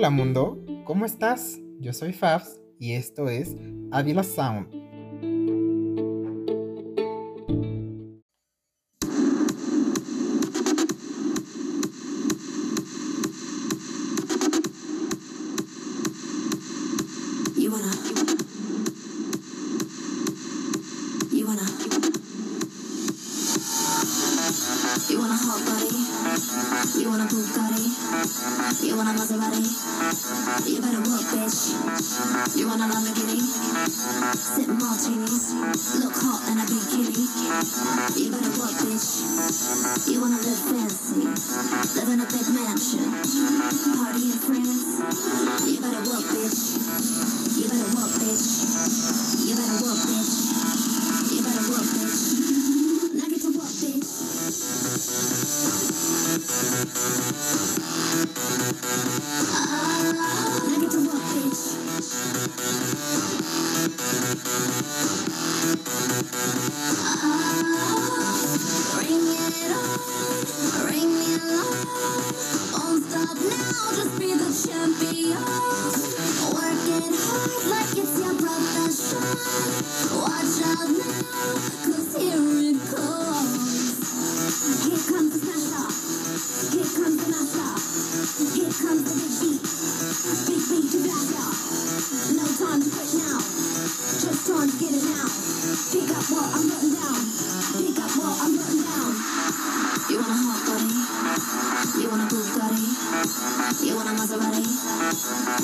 Hola mundo, ¿cómo estás? Yo soy Fabs y esto es Avila Sound. You want a Maserati?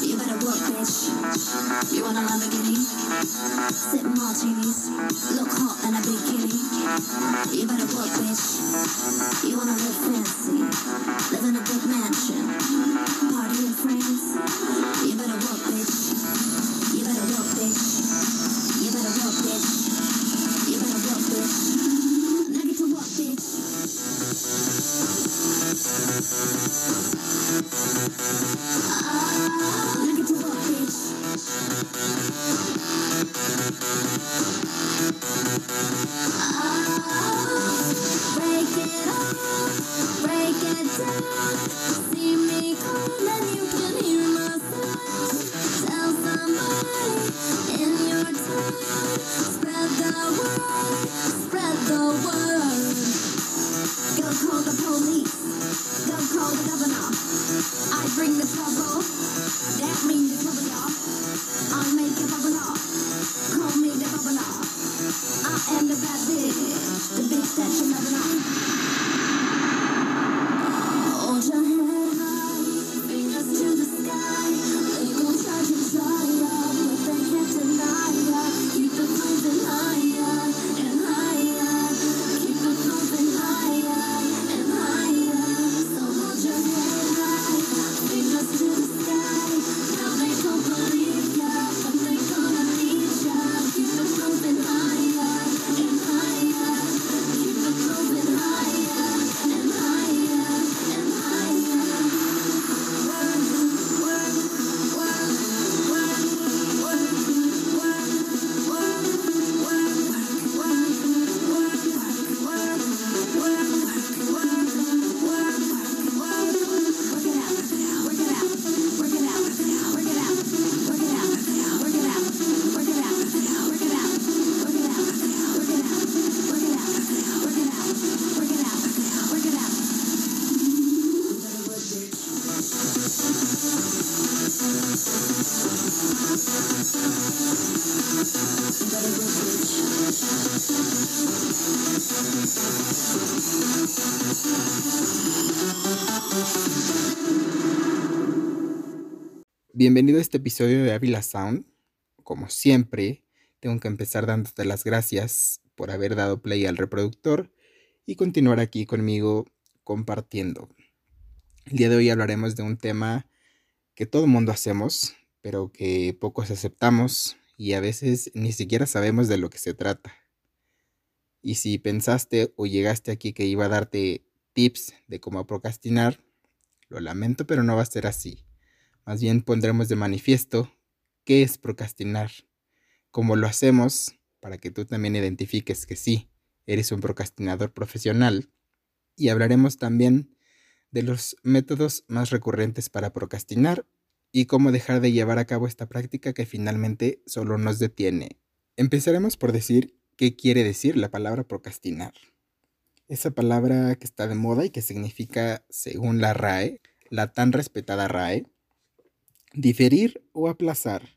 You better work, bitch. You want a Lamborghini? Sip martinis, look hot in a bikini. You better work, bitch. You wanna live fancy, live in a big mansion, party in France. You better work, bitch. You better work, bitch. You better work, bitch. Bienvenido a este episodio de Avila Sound. Como siempre, tengo que empezar dándote las gracias por haber dado play al reproductor y continuar aquí conmigo compartiendo. El día de hoy hablaremos de un tema que todo mundo hacemos, pero que pocos aceptamos y a veces ni siquiera sabemos de lo que se trata. Y si pensaste o llegaste aquí que iba a darte tips de cómo procrastinar, lo lamento, pero no va a ser así. Más bien pondremos de manifiesto qué es procrastinar, cómo lo hacemos para que tú también identifiques que sí, eres un procrastinador profesional. Y hablaremos también de los métodos más recurrentes para procrastinar y cómo dejar de llevar a cabo esta práctica que finalmente solo nos detiene. Empezaremos por decir qué quiere decir la palabra procrastinar. Esa palabra que está de moda y que significa, según la RAE, la tan respetada RAE, diferir o aplazar,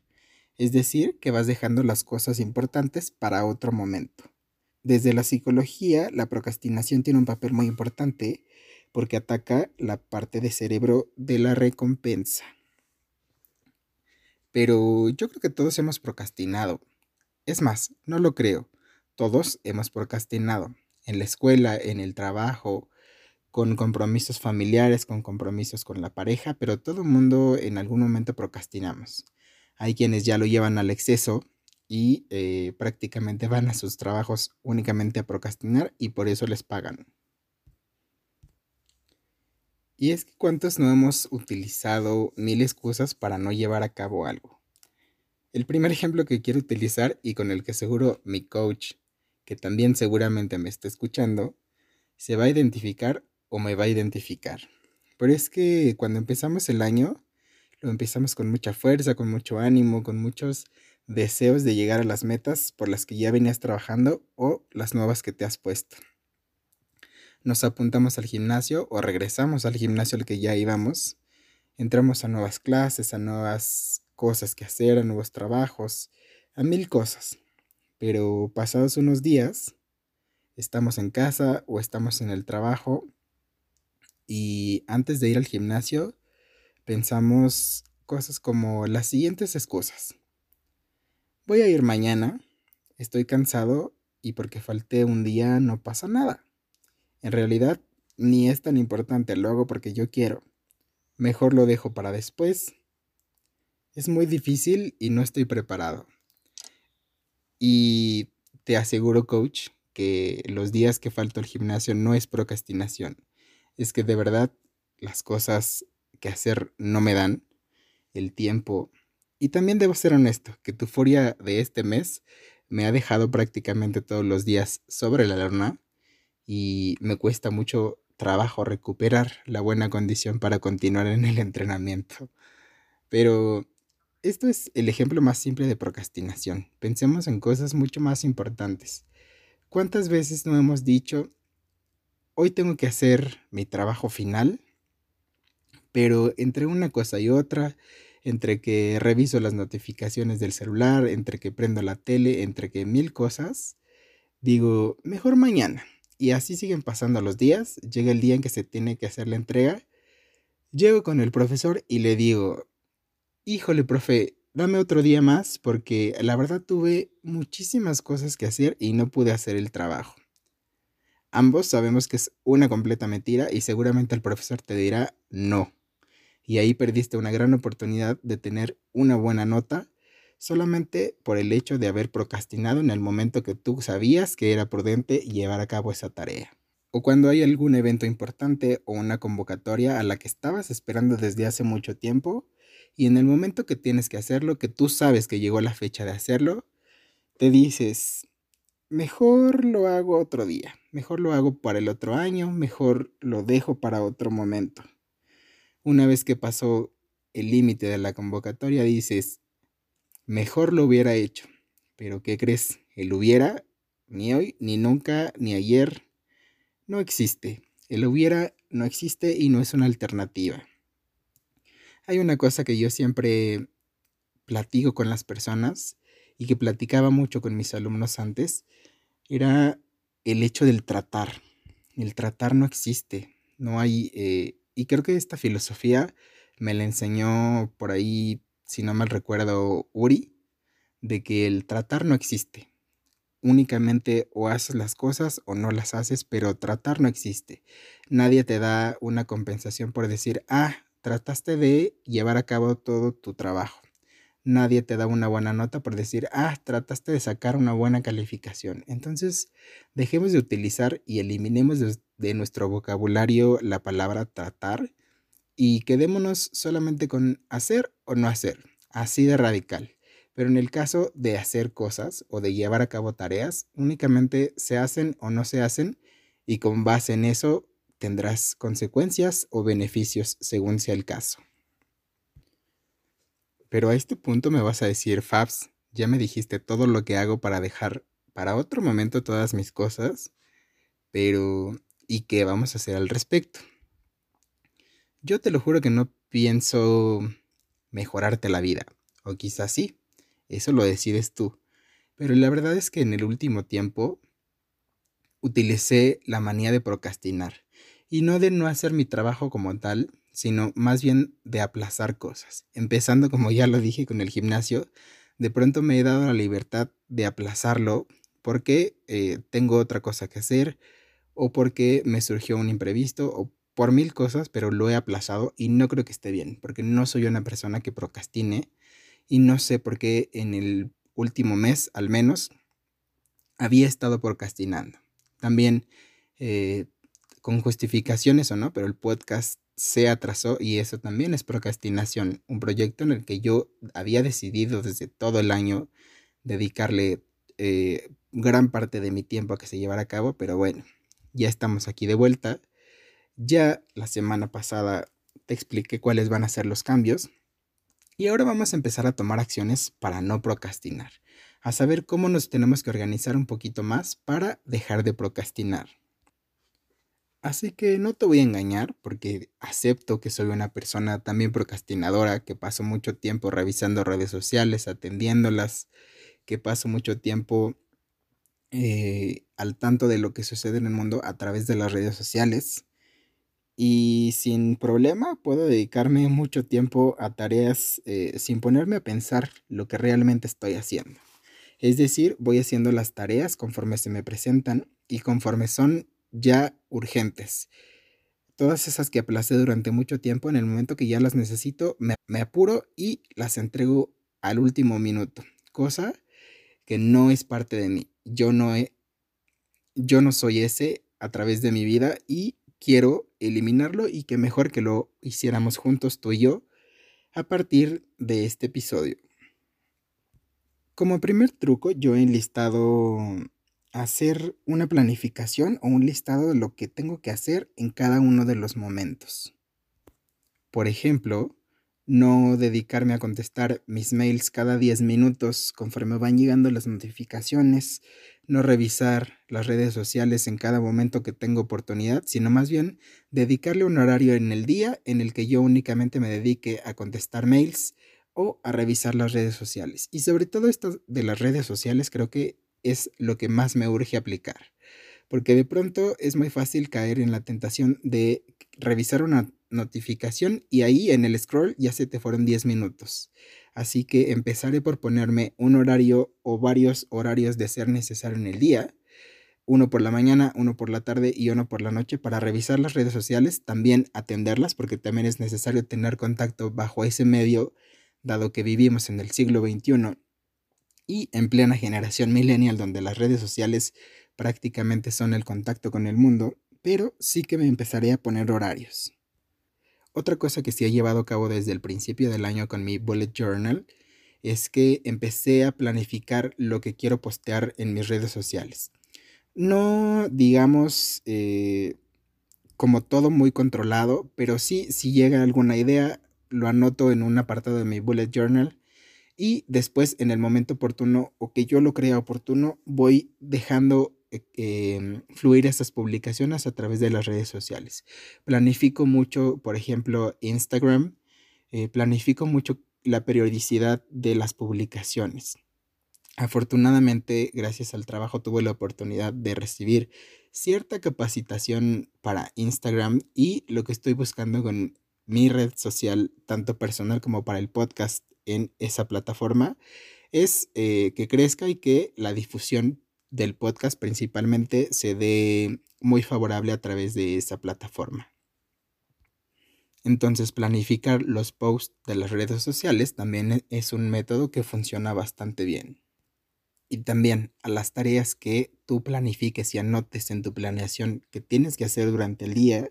es decir, que vas dejando las cosas importantes para otro momento. Desde la psicología, la procrastinación tiene un papel muy importante porque ataca la parte de cerebro de la recompensa. Pero yo creo que todos hemos procrastinado. Es más, no lo creo. Todos hemos procrastinado en la escuela, en el trabajo, con compromisos familiares, con compromisos con la pareja, pero todo el mundo en algún momento procrastinamos. Hay quienes ya lo llevan al exceso y eh, prácticamente van a sus trabajos únicamente a procrastinar y por eso les pagan. Y es que cuántos no hemos utilizado mil excusas para no llevar a cabo algo. El primer ejemplo que quiero utilizar y con el que seguro mi coach que también seguramente me está escuchando, se va a identificar o me va a identificar. Pero es que cuando empezamos el año, lo empezamos con mucha fuerza, con mucho ánimo, con muchos deseos de llegar a las metas por las que ya venías trabajando o las nuevas que te has puesto. Nos apuntamos al gimnasio o regresamos al gimnasio al que ya íbamos. Entramos a nuevas clases, a nuevas cosas que hacer, a nuevos trabajos, a mil cosas. Pero pasados unos días, estamos en casa o estamos en el trabajo y antes de ir al gimnasio pensamos cosas como las siguientes excusas. Voy a ir mañana, estoy cansado y porque falté un día no pasa nada. En realidad ni es tan importante, lo hago porque yo quiero. Mejor lo dejo para después. Es muy difícil y no estoy preparado. Y te aseguro, coach, que los días que falto al gimnasio no es procrastinación. Es que de verdad las cosas que hacer no me dan, el tiempo. Y también debo ser honesto, que tu furia de este mes me ha dejado prácticamente todos los días sobre la luna y me cuesta mucho trabajo recuperar la buena condición para continuar en el entrenamiento. Pero esto es el ejemplo más simple de procrastinación. Pensemos en cosas mucho más importantes. ¿Cuántas veces no hemos dicho, hoy tengo que hacer mi trabajo final? Pero entre una cosa y otra, entre que reviso las notificaciones del celular, entre que prendo la tele, entre que mil cosas, digo, mejor mañana. Y así siguen pasando los días, llega el día en que se tiene que hacer la entrega, llego con el profesor y le digo, híjole, profe, dame otro día más porque la verdad tuve muchísimas cosas que hacer y no pude hacer el trabajo. Ambos sabemos que es una completa mentira y seguramente el profesor te dirá no. Y ahí perdiste una gran oportunidad de tener una buena nota solamente por el hecho de haber procrastinado en el momento que tú sabías que era prudente llevar a cabo esa tarea. O cuando hay algún evento importante o una convocatoria a la que estabas esperando desde hace mucho tiempo y en el momento que tienes que hacerlo, que tú sabes que llegó la fecha de hacerlo, te dices, mejor lo hago otro día, mejor lo hago para el otro año, mejor lo dejo para otro momento. Una vez que pasó el límite de la convocatoria, dices, mejor lo hubiera hecho. Pero ¿qué crees? El hubiera, ni hoy, ni nunca, ni ayer, no existe. El hubiera no existe y no es una alternativa. Hay una cosa que yo siempre platico con las personas y que platicaba mucho con mis alumnos antes, era el hecho del tratar. El tratar no existe, no hay, eh, y creo que esta filosofía me la enseñó por ahí, si no mal recuerdo, Uri, de que el tratar no existe. Únicamente o haces las cosas o no las haces, pero tratar no existe. Nadie te da una compensación por decir, ah, trataste de llevar a cabo todo tu trabajo. Nadie te da una buena nota por decir, ah, trataste de sacar una buena calificación. Entonces, dejemos de utilizar y eliminemos de, nuestro vocabulario la palabra tratar y quedémonos solamente con hacer o no hacer, así de radical. Pero en el caso de hacer cosas o de llevar a cabo tareas, únicamente se hacen o no se hacen y con base en eso tendrás consecuencias o beneficios según sea el caso. Pero a este punto me vas a decir, Fabs, ya me dijiste todo lo que hago para dejar para otro momento todas mis cosas, pero ¿y qué vamos a hacer al respecto? Yo te lo juro que no pienso mejorarte la vida, o quizás sí, eso lo decides tú, pero la verdad es que en el último tiempo utilicé la manía de procrastinar, y no de no hacer mi trabajo como tal, sino más bien de aplazar cosas, empezando como ya lo dije con el gimnasio, de pronto me he dado la libertad de aplazarlo porque eh, tengo otra cosa que hacer o porque me surgió un imprevisto o por mil cosas, pero lo he aplazado y no creo que esté bien, porque no soy una persona que procrastine y no sé por qué en el último mes al menos había estado procrastinando. También eh, con justificaciones o no, pero el podcast se atrasó y eso también es procrastinación, un proyecto en el que yo había decidido desde todo el año dedicarle eh, gran parte de mi tiempo a que se llevara a cabo, pero bueno, ya estamos aquí de vuelta. Ya la semana pasada te expliqué cuáles van a ser los cambios y ahora vamos a empezar a tomar acciones para no procrastinar, a saber cómo nos tenemos que organizar un poquito más para dejar de procrastinar. Así que no te voy a engañar porque acepto que soy una persona también procrastinadora, que paso mucho tiempo revisando redes sociales, atendiéndolas, que paso mucho tiempo eh, al tanto de lo que sucede en el mundo a través de las redes sociales. Y sin problema puedo dedicarme mucho tiempo a tareas eh, sin ponerme a pensar lo que realmente estoy haciendo. Es decir, voy haciendo las tareas conforme se me presentan y conforme son ya urgentes. Todas esas que aplacé durante mucho tiempo, en el momento que ya las necesito, me, apuro y las entrego al último minuto. Cosa que no es parte de mí. Yo no, yo no soy ese a través de mi vida y quiero eliminarlo y que mejor que lo hiciéramos juntos tú y yo a partir de este episodio. Como primer truco, yo he enlistado hacer una planificación o un listado de lo que tengo que hacer en cada uno de los momentos. Por ejemplo, no dedicarme a contestar mis mails cada 10 minutos conforme van llegando las notificaciones, no revisar las redes sociales en cada momento que tengo oportunidad, sino más bien dedicarle un horario en el día en el que yo únicamente me dedique a contestar mails o a revisar las redes sociales. Y sobre todo esto de las redes sociales creo que es lo que más me urge aplicar. Porque de pronto es muy fácil caer en la tentación de revisar una notificación y ahí en el scroll ya se te fueron 10 minutos. Así que empezaré por ponerme un horario o varios horarios de ser necesario en el día. Uno por la mañana, uno por la tarde y uno por la noche para revisar las redes sociales, también atenderlas porque también es necesario tener contacto bajo ese medio, dado que vivimos en el siglo XXI y en plena generación millennial donde las redes sociales prácticamente son el contacto con el mundo, pero sí que me empezaré a poner horarios. Otra cosa que sí he llevado a cabo desde el principio del año con mi bullet journal es que empecé a planificar lo que quiero postear en mis redes sociales. No digamos eh, como todo muy controlado, pero sí si llega alguna idea lo anoto en un apartado de mi bullet journal y después en el momento oportuno o que yo lo crea oportuno voy dejando eh, em, fluir esas publicaciones a través de las redes sociales. Planifico mucho, por ejemplo, Instagram, eh, planifico mucho la periodicidad de las publicaciones. Afortunadamente, gracias al trabajo, tuve la oportunidad de recibir cierta capacitación para Instagram y lo que estoy buscando con mi red social, tanto personal como para el podcast, en esa plataforma es eh, que crezca y que la difusión del podcast principalmente se dé muy favorable a través de esa plataforma. Entonces, planificar los posts de las redes sociales también e, es un método que funciona bastante bien. Y también a las tareas que tú planifiques y anotes en tu planeación que tienes que hacer durante el día,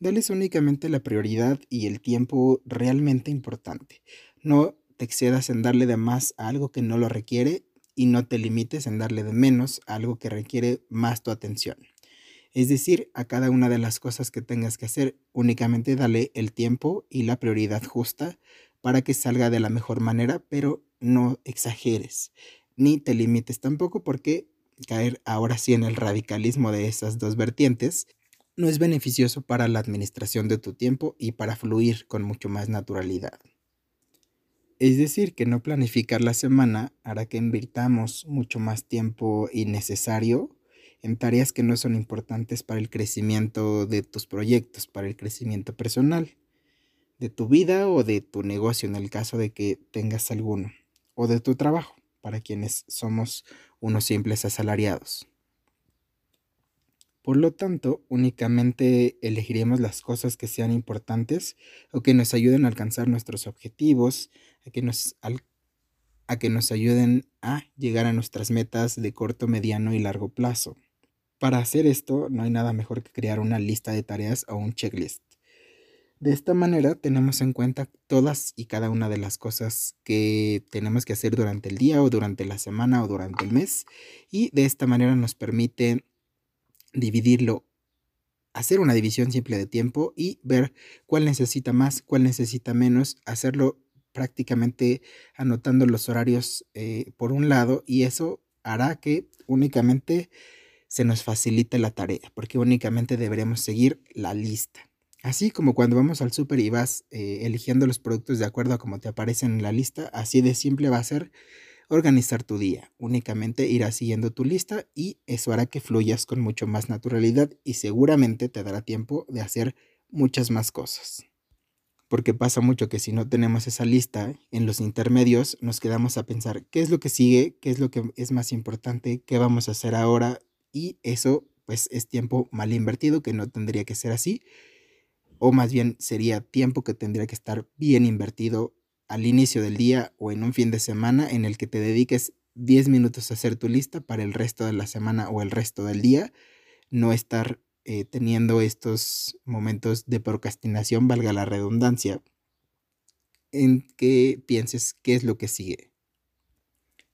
dales únicamente la prioridad y el tiempo realmente importante. No te excedas en darle de más a algo que no lo requiere y no te limites en darle de menos a algo que requiere más tu atención. Es decir, a cada una de las cosas que tengas que hacer, únicamente dale el tiempo y la prioridad justa para que salga de la mejor manera, pero no exageres, ni te limites tampoco porque caer ahora sí en el radicalismo de esas dos vertientes no es beneficioso para la administración de tu tiempo y para fluir con mucho más naturalidad. Es decir, que no planificar la semana hará que invirtamos mucho más tiempo innecesario en tareas que no son importantes para el crecimiento de tus proyectos, para el crecimiento personal, de tu vida o de tu negocio en el caso de que tengas alguno, o de tu trabajo, para quienes somos unos simples asalariados. Por lo tanto, únicamente elegiremos las cosas que sean importantes o que nos ayuden a alcanzar nuestros objetivos, a que nos, a que nos ayuden a llegar a nuestras metas de corto, mediano y largo plazo. Para hacer esto, no hay nada mejor que crear una lista de tareas o un checklist. De esta manera tenemos en cuenta todas y cada una de las cosas que tenemos que hacer durante el día o durante la semana o durante el mes y de esta manera nos permite dividirlo, hacer una división simple de tiempo y ver cuál necesita más, cuál necesita menos, hacerlo prácticamente anotando los horarios eh, por un lado y eso hará que únicamente se nos facilite la tarea, porque únicamente deberemos seguir la lista. Así como cuando vamos al súper y vas eh, eligiendo los productos de acuerdo a cómo te aparecen en la lista, así de simple va a ser organizar tu día. Únicamente irás siguiendo tu lista y eso hará que fluyas con mucho más naturalidad y seguramente te dará tiempo de hacer muchas más cosas. Porque pasa mucho que si no tenemos esa lista, en los intermedios nos quedamos a pensar qué es lo que sigue, qué es lo que es más importante, qué vamos a hacer ahora y eso pues es tiempo mal invertido que no tendría que ser así o más bien sería tiempo que tendría que estar bien invertido al inicio del día o en un fin de semana en el que te dediques 10 minutos a hacer tu lista para el resto de la semana o el resto del día, no estar eh, teniendo estos momentos de procrastinación, valga la redundancia, en que pienses qué es lo que sigue.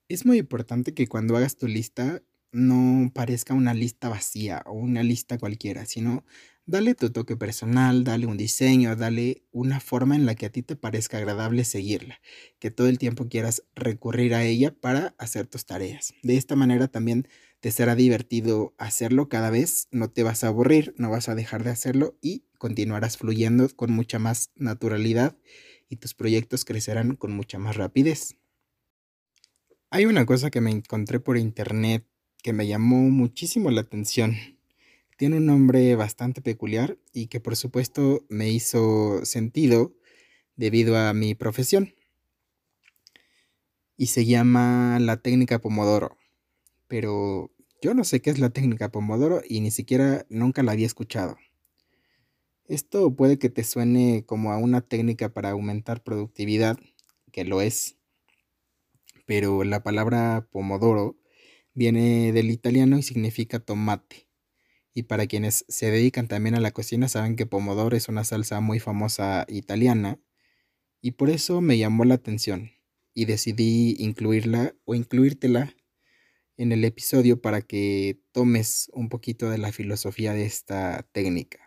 Es muy importante que cuando hagas tu lista no parezca una lista vacía o una lista cualquiera, sino Dale tu toque personal, dale un diseño, dale una forma en la que a ti te parezca agradable seguirla, que todo el tiempo quieras recurrir a ella para hacer tus tareas. De esta manera también te será divertido hacerlo cada vez, no te vas a aburrir, no vas a dejar de hacerlo y continuarás fluyendo con mucha más naturalidad y tus proyectos crecerán con mucha más rapidez. Hay una cosa que me encontré por internet que me llamó muchísimo la atención tiene un nombre bastante peculiar y que por supuesto me hizo sentido debido a mi profesión. Y se llama la técnica Pomodoro. Pero yo no sé qué es la técnica Pomodoro y ni siquiera nunca la había escuchado. Esto puede que te suene como a una técnica para aumentar productividad, que lo es. Pero la palabra Pomodoro viene del italiano y significa tomate y para quienes se dedican también a la cocina saben que pomodoro es una salsa muy famosa italiana y por eso me llamó la atención y decidí incluirla o incluírtela en el episodio para que tomes un poquito de la filosofía de esta técnica.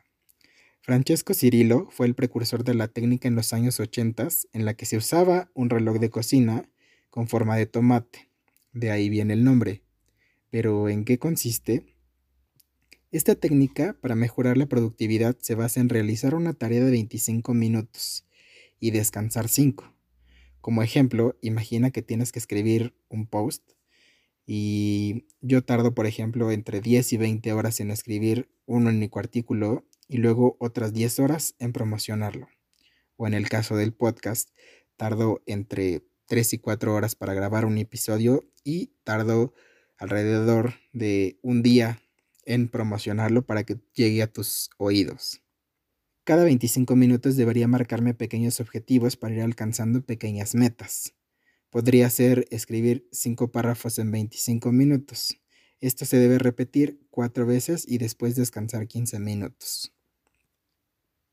Francesco Cirillo fue el precursor de la técnica en los años 80 en la que se usaba un reloj de cocina con forma de tomate. De ahí viene el nombre. Pero ¿en qué consiste? Esta técnica para mejorar la productividad se basa en realizar una tarea de 25 minutos y descansar 5. Como ejemplo, imagina que tienes que escribir un post y yo tardo, por ejemplo, entre 10 y 20 horas en escribir un único artículo y luego otras 10 horas en promocionarlo. O en el caso del podcast, tardo entre 3 y 4 horas para grabar un episodio y tardo alrededor de un día en promocionarlo para que llegue a tus oídos. Cada 25 minutos debería marcarme pequeños objetivos para ir alcanzando pequeñas metas. Podría ser escribir 5 párrafos en 25 minutos. Esto se debe repetir 4 veces y después descansar 15 minutos.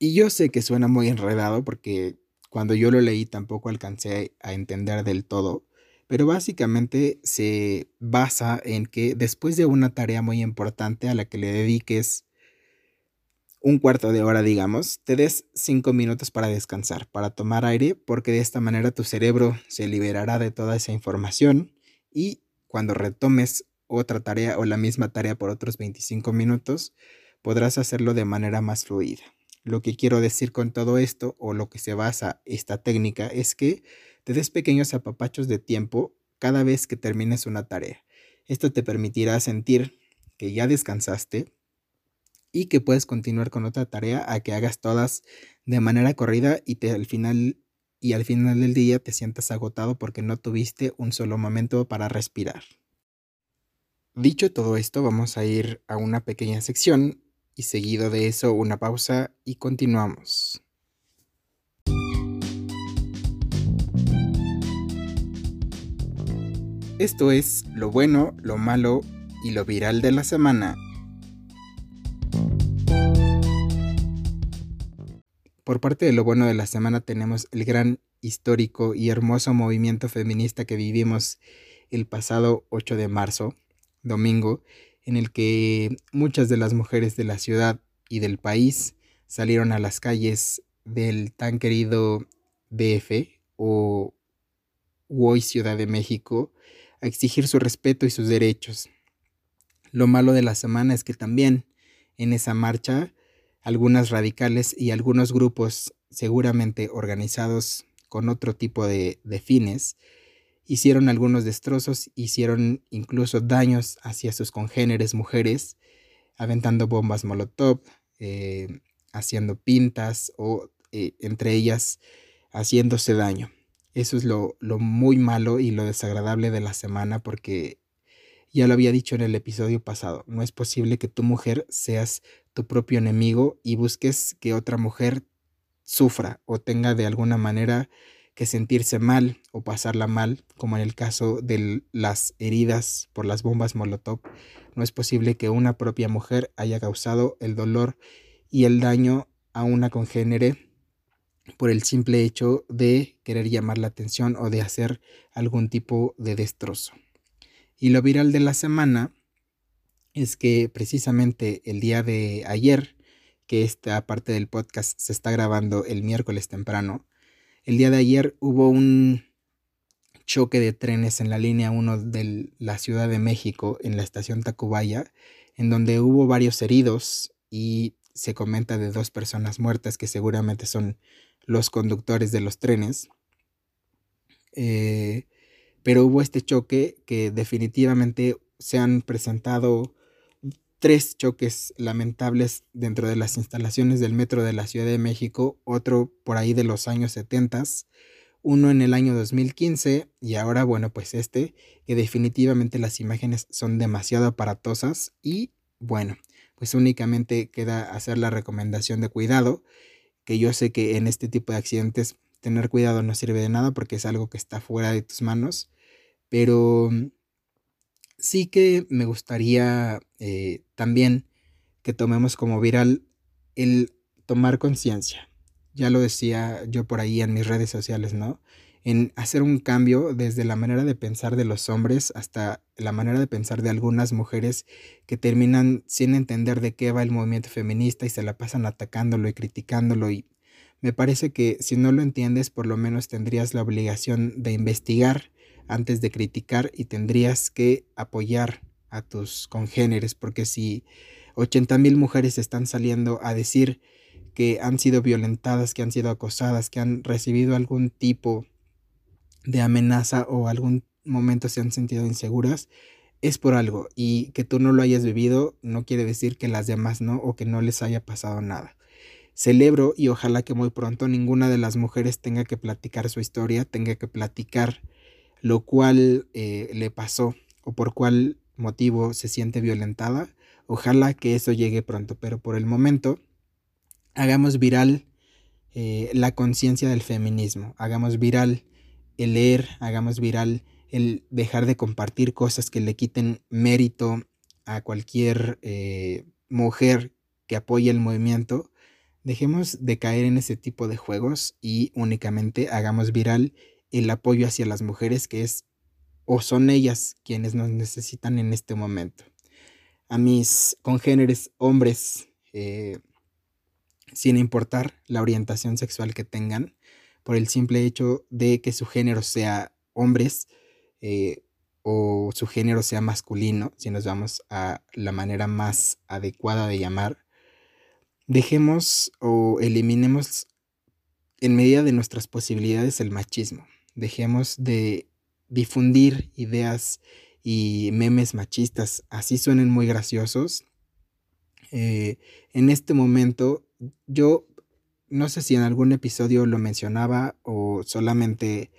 Y yo sé que suena muy enredado porque cuando yo lo leí tampoco alcancé a entender del todo, pero básicamente se basa en que después de una tarea muy importante a la que le dediques un cuarto de hora, digamos, te des cinco minutos para descansar, para tomar aire, porque de esta manera tu cerebro se liberará de toda esa información y cuando retomes otra tarea o la misma tarea por otros 25 minutos, podrás hacerlo de manera más fluida. Lo que quiero decir con todo esto o lo que se basa esta técnica es que te des pequeños apapachos de tiempo cada vez que termines una tarea. Esto te permitirá sentir que ya descansaste y que puedes continuar con otra tarea a que hagas todas de manera corrida y te, al final y al final del día te sientas agotado porque no tuviste un solo momento para respirar. Dicho todo esto, vamos a ir a una pequeña sección y seguido de eso una pausa y continuamos. Esto es lo bueno, lo malo y lo viral de la semana. Por parte de lo bueno de la semana tenemos el gran, histórico y hermoso movimiento feminista que vivimos el pasado 8 de marzo, domingo, en el que muchas de las mujeres de la ciudad y del país salieron a las calles del tan querido DF o hoy Ciudad de México a exigir su respeto y sus derechos. Lo malo de la semana es que también en esa marcha algunas radicales y algunos grupos seguramente organizados con otro tipo de, fines hicieron algunos destrozos, hicieron incluso daños hacia sus congéneres mujeres, aventando bombas molotov, eh, haciendo pintas o eh, entre ellas haciéndose daño. Eso es lo, lo muy malo y lo desagradable de la semana porque ya lo había dicho en el episodio pasado, no es posible que tu mujer seas tu propio enemigo y busques que otra mujer sufra o tenga de alguna manera que sentirse mal o pasarla mal, como en el caso de las heridas por las bombas Molotov. No es posible que una propia mujer haya causado el dolor y el daño a una congénere por el simple hecho de querer llamar la atención o de hacer algún tipo de destrozo. Y lo viral de la semana es que precisamente el día de ayer, que esta parte del podcast se está grabando el miércoles temprano, el día de ayer hubo un choque de trenes en la línea 1 de la Ciudad de México, en la estación Tacubaya, en donde hubo varios heridos y se comenta de dos personas muertas que seguramente son los conductores de los trenes. Eh, pero hubo este choque que definitivamente se han presentado tres choques lamentables dentro de las instalaciones del metro de la Ciudad de México, otro por ahí de los años 70, uno en el año 2015 y ahora bueno pues este, que definitivamente las imágenes son demasiado aparatosas y bueno, pues únicamente queda hacer la recomendación de cuidado, que yo sé que en este tipo de accidentes tener cuidado no sirve de nada porque es algo que está fuera de tus manos, pero sí que me gustaría eh, también que tomemos como viral el tomar conciencia. Ya lo decía yo por ahí en mis redes sociales, ¿no? En hacer un cambio desde la manera de pensar de los hombres hasta la manera de pensar de algunas mujeres que terminan sin entender de qué va el movimiento feminista y se la pasan atacándolo y criticándolo y me parece que si no lo entiendes por lo menos tendrías la obligación de investigar antes de criticar y tendrías que apoyar a tus congéneres, porque si 80 mil mujeres están saliendo a decir que han sido violentadas, que han sido acosadas, que han recibido algún tipo de amenaza o algún momento se han sentido inseguras, es por algo. Y que tú no lo hayas vivido no quiere decir que las demás no o que no les haya pasado nada. Celebro y ojalá que muy pronto ninguna de las mujeres tenga que platicar su historia, tenga que platicar lo cual eh, le pasó o por cuál motivo se siente violentada. Ojalá que eso llegue pronto, pero por el momento hagamos viral eh, la conciencia del feminismo, hagamos viral el leer, hagamos viral el dejar de compartir cosas que le quiten mérito a cualquier eh, mujer que apoye el movimiento. Dejemos de caer en ese tipo de juegos y únicamente hagamos viral el apoyo hacia las mujeres que es o son ellas quienes nos necesitan en este momento. A mis congéneres hombres, eh, sin importar la orientación sexual que tengan, por el simple hecho de que su género sea hombres eh, o su género sea masculino, si nos vamos a la manera más adecuada de llamar, dejemos o eliminemos en medida de nuestras posibilidades el machismo. Dejemos de difundir ideas y memes machistas, así suenen muy graciosos. Eh, en este momento, yo no sé si en algún episodio lo mencionaba o solamente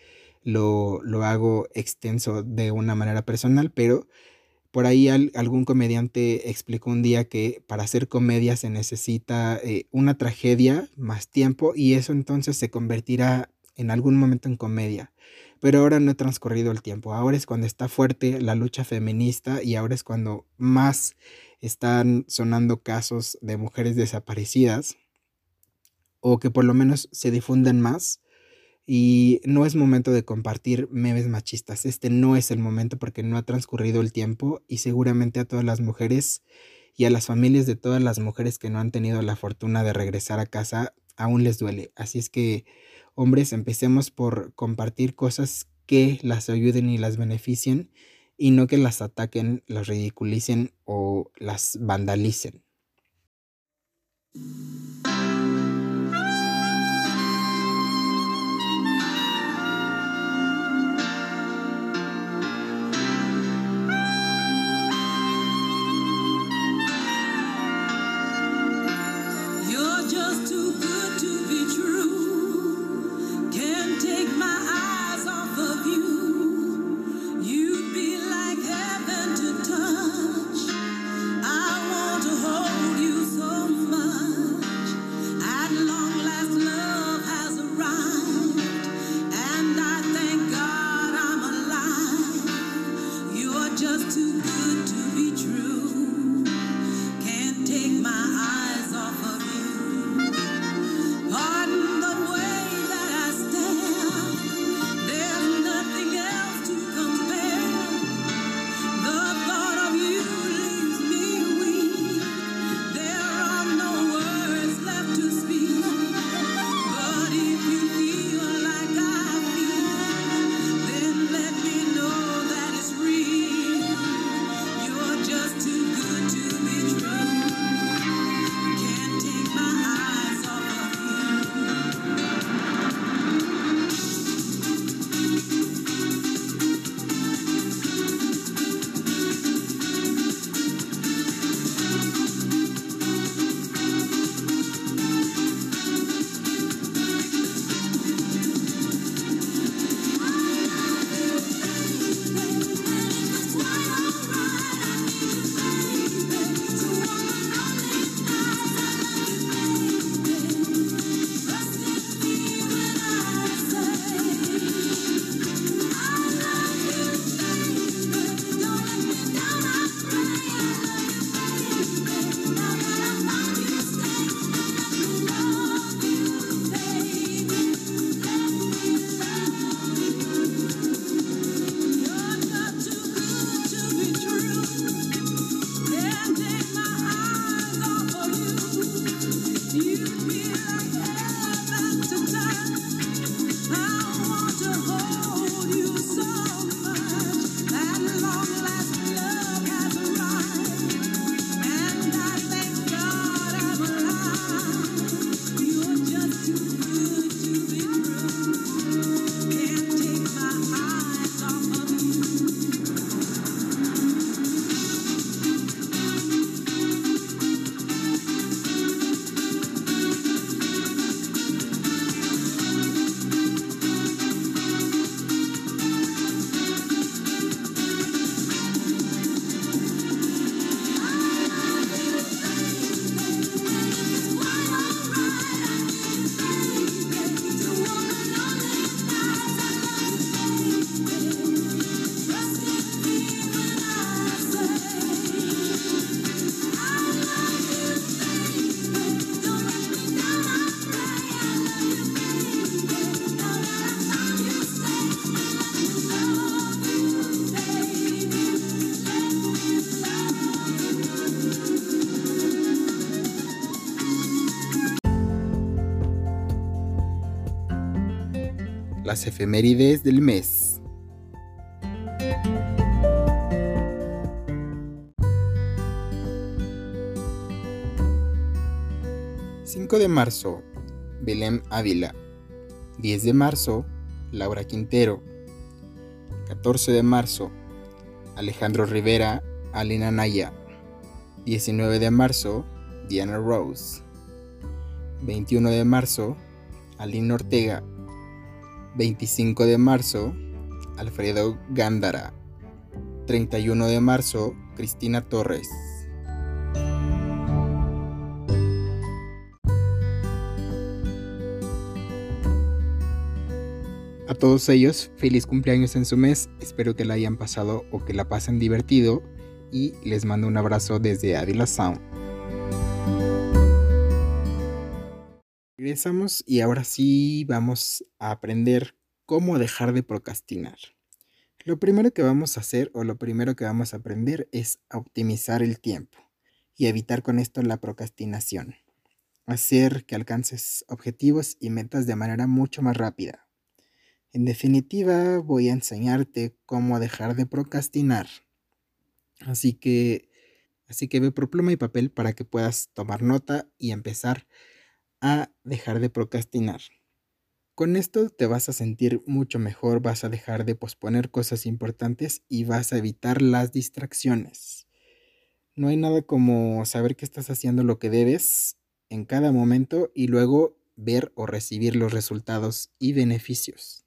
lo, lo hago extenso de una manera personal, pero por ahí algún comediante explicó un día que para hacer comedia se necesita eh, una tragedia más tiempo y eso entonces se convertirá en algún momento en comedia. Pero ahora no ha transcurrido el tiempo. Ahora es cuando está fuerte la lucha feminista y ahora es cuando más están sonando casos de mujeres desaparecidas o que por lo menos se difunden más y no es momento de compartir memes machistas. Este no es el momento porque no ha transcurrido el tiempo y seguramente a todas las mujeres y a las familias de todas las mujeres que no han tenido la fortuna de regresar a casa aún les duele. Así es que, hombres, empecemos por compartir cosas que las ayuden y las beneficien y no que las ataquen, las ridiculicen o las vandalicen. Las efemérides del mes. ...5 de marzo... Belén Ávila... ...10 de marzo... Laura Quintero... ...14 de marzo... Alejandro Rivera... Alina Naya... ...19 de marzo... Diana Rose... 21 de marzo, Aline Ortega. 25 de marzo, Alfredo Gándara. 31 de marzo, Cristina Torres. A todos ellos, feliz cumpleaños en su mes, espero que la hayan pasado o que la pasen divertido y les mando un abrazo desde Avila Sound. Regresamos y ahora sí vamos a aprender cómo dejar de procrastinar. Lo primero que vamos a hacer o lo primero que vamos a aprender es optimizar el tiempo y evitar con esto la procrastinación. Hacer que alcances objetivos y metas de manera mucho más rápida. En definitiva, voy a enseñarte cómo dejar de procrastinar. Así que, así que ve por pluma y papel para que puedas tomar nota y empezar dejar de procrastinar. Con esto te vas a sentir mucho mejor, vas a dejar de posponer cosas importantes y vas a evitar las distracciones. No hay nada como saber que estás haciendo lo que debes en cada momento y luego ver o recibir los resultados y beneficios.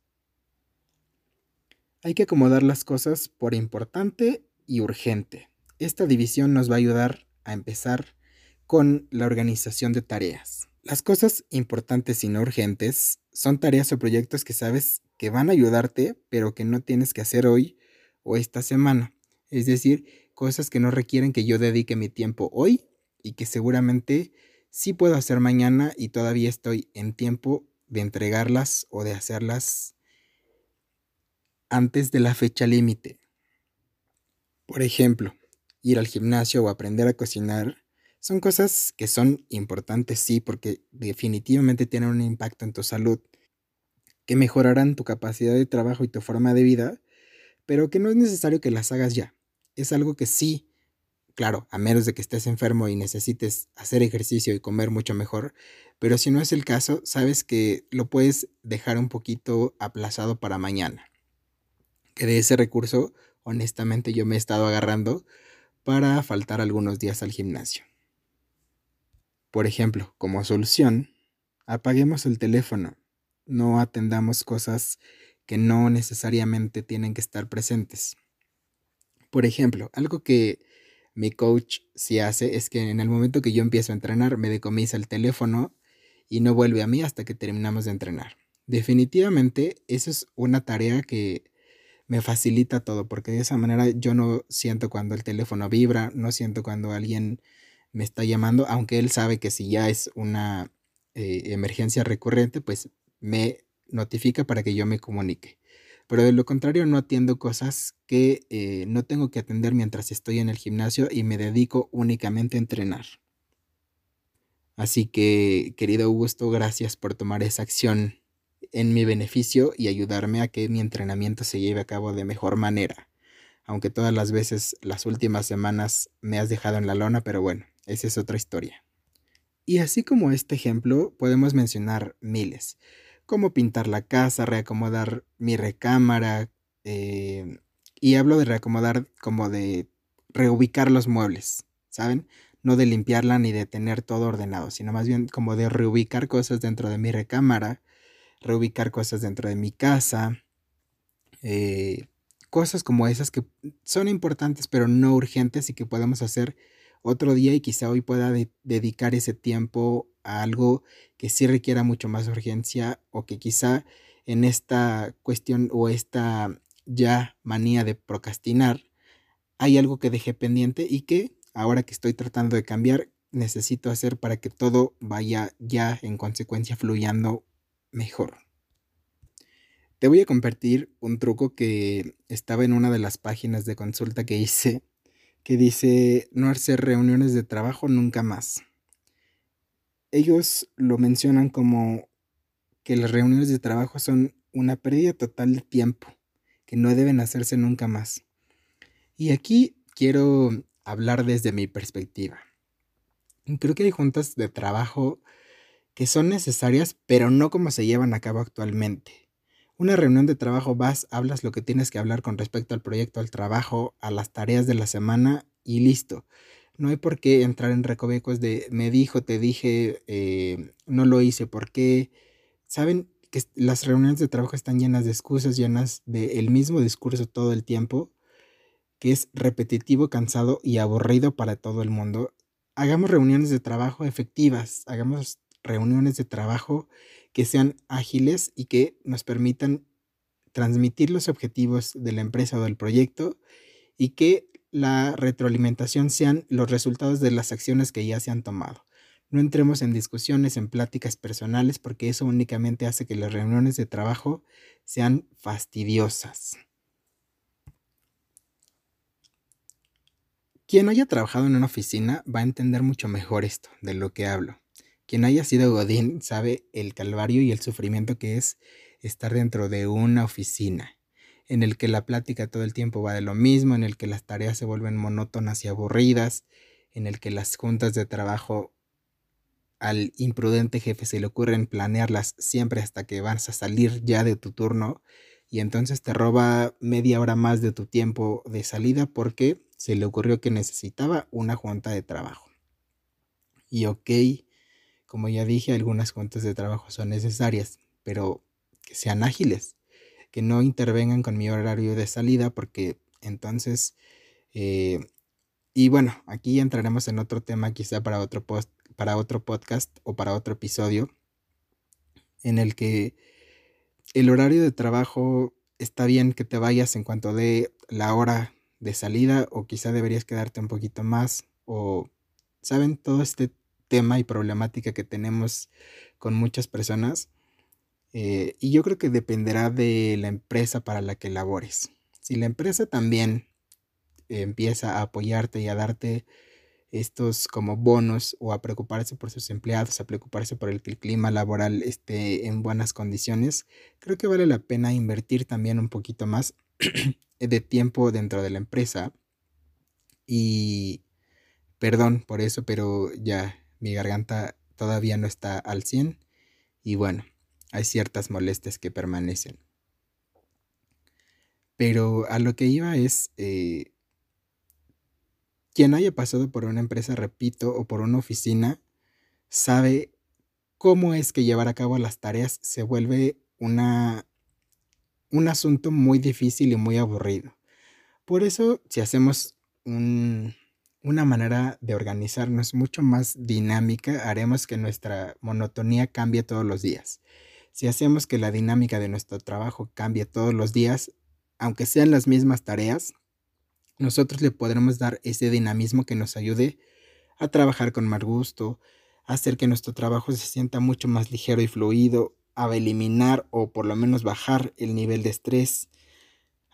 Hay que acomodar las cosas por importante y urgente. Esta división nos va a ayudar a empezar con la organización de tareas. Las cosas importantes y no urgentes son tareas o proyectos que sabes que van a ayudarte, pero que no tienes que hacer hoy o esta semana. Es decir, cosas que no requieren que yo dedique mi tiempo hoy y que seguramente sí puedo hacer mañana y todavía estoy en tiempo de entregarlas o de hacerlas antes de la fecha límite. Por ejemplo, ir al gimnasio o aprender a cocinar son cosas que son importantes, sí, porque definitivamente tienen un impacto en tu salud, que mejorarán tu capacidad de trabajo y tu forma de vida, pero que no es necesario que las hagas ya. Es algo que sí, claro, a menos de que estés enfermo y necesites hacer ejercicio y comer mucho mejor, pero si no es el caso, sabes que lo puedes dejar un poquito aplazado para mañana. Que de ese recurso, honestamente, yo me he estado agarrando para faltar algunos días al gimnasio. Por ejemplo, como solución, apaguemos el teléfono, no atendamos cosas que no necesariamente tienen que estar presentes. Por ejemplo, algo que mi coach sí hace es que en el momento que yo empiezo a entrenar me decomisa el teléfono y no vuelve a mí hasta que terminamos de entrenar. Definitivamente, eso es una tarea que me facilita todo, porque de esa manera yo no siento cuando el teléfono vibra, no siento cuando alguien me está llamando, aunque él sabe que si ya es una eh, emergencia recurrente, pues me notifica para que yo me comunique. Pero de lo contrario, no atiendo cosas que eh, no tengo que atender mientras estoy en el gimnasio y me dedico únicamente a entrenar. Así que, querido Augusto, gracias por tomar esa acción en mi beneficio y ayudarme a que mi entrenamiento se lleve a cabo de mejor manera. Aunque todas las veces, las últimas semanas, me has dejado en la lona, pero bueno, esa es otra historia. Y así como este ejemplo, podemos mencionar miles, como pintar la casa, reacomodar mi recámara, eh, y hablo de reacomodar como de reubicar los muebles, ¿saben? No de limpiarla ni de tener todo ordenado, sino más bien como de reubicar cosas dentro de mi recámara, reubicar cosas dentro de mi casa, eh, cosas como esas que son importantes pero no urgentes y que podemos hacer otro día y quizá hoy pueda dedicar ese tiempo a algo que sí requiera mucho más urgencia o que quizá en esta cuestión o esta ya manía de procrastinar hay algo que dejé pendiente y que ahora que estoy tratando de cambiar necesito hacer para que todo vaya ya en consecuencia fluyendo mejor. Te voy a compartir un truco que estaba en una de las páginas de consulta que hice que dice no hacer reuniones de trabajo nunca más. Ellos lo mencionan como que las reuniones de trabajo son una pérdida total de tiempo que no deben hacerse nunca más. Y aquí quiero hablar desde mi perspectiva. Creo que hay juntas de trabajo que son necesarias, pero no como se llevan a cabo actualmente. Una reunión de trabajo vas, hablas lo que tienes que hablar con respecto al proyecto, al trabajo, a las tareas de la semana y listo. No hay por qué entrar en recovecos de me dijo, te dije, eh, no lo hice, ¿por qué? Saben que las reuniones de trabajo están llenas de excusas, llenas del mismo discurso todo el tiempo, que es repetitivo, cansado y aburrido para todo el mundo. Hagamos reuniones de trabajo efectivas, hagamos reuniones de trabajo que sean ágiles y que nos permitan transmitir los objetivos de la empresa o del proyecto y que la retroalimentación sean los resultados de las acciones que ya se han tomado. No entremos en discusiones, en pláticas personales, porque eso únicamente hace que las reuniones de trabajo sean fastidiosas. Quien haya trabajado en una oficina va a entender mucho mejor esto de lo que hablo. Quien haya sido Godín sabe el calvario y el sufrimiento que es estar dentro de una oficina, en el que la plática todo el tiempo va de lo mismo, en el que las tareas se vuelven monótonas y aburridas, en el que las juntas de trabajo al imprudente jefe se le ocurren planearlas siempre hasta que vas a salir ya de tu turno y entonces te roba media hora más de tu tiempo de salida porque se le ocurrió que necesitaba una junta de trabajo. Y ok, como ya dije, algunas juntas de trabajo son necesarias, pero que sean ágiles, que no intervengan con mi horario de salida porque entonces... Eh, y bueno, aquí entraremos en otro tema quizá para otro, post, para otro podcast o para otro episodio en el que el horario de trabajo está bien que te vayas en cuanto de la hora de salida o quizá deberías quedarte un poquito más o saben todo este tema y problemática que tenemos con muchas personas. Eh, y yo creo que dependerá de la empresa para la que labores. Si la empresa también empieza a apoyarte y a darte estos como bonos o a preocuparse por sus empleados, a preocuparse por el que el clima laboral esté en buenas condiciones, creo que vale la pena invertir también un poquito más de tiempo dentro de la empresa. Y perdón por eso, pero ya mi garganta todavía no está al 100 y bueno, hay ciertas molestias que permanecen. Pero a lo que iba es, eh, quien haya pasado por una empresa, repito, o por una oficina, sabe cómo es que llevar a cabo las tareas se vuelve una, un asunto muy difícil y muy aburrido. Por eso, si hacemos un, una manera de organizarnos mucho más dinámica, haremos que nuestra monotonía cambie todos los días. Si hacemos que la dinámica de nuestro trabajo cambie todos los días, aunque sean las mismas tareas, nosotros le podremos dar ese dinamismo que nos ayude a trabajar con más gusto, a hacer que nuestro trabajo se sienta mucho más ligero y fluido, a eliminar o por lo menos bajar el nivel de estrés,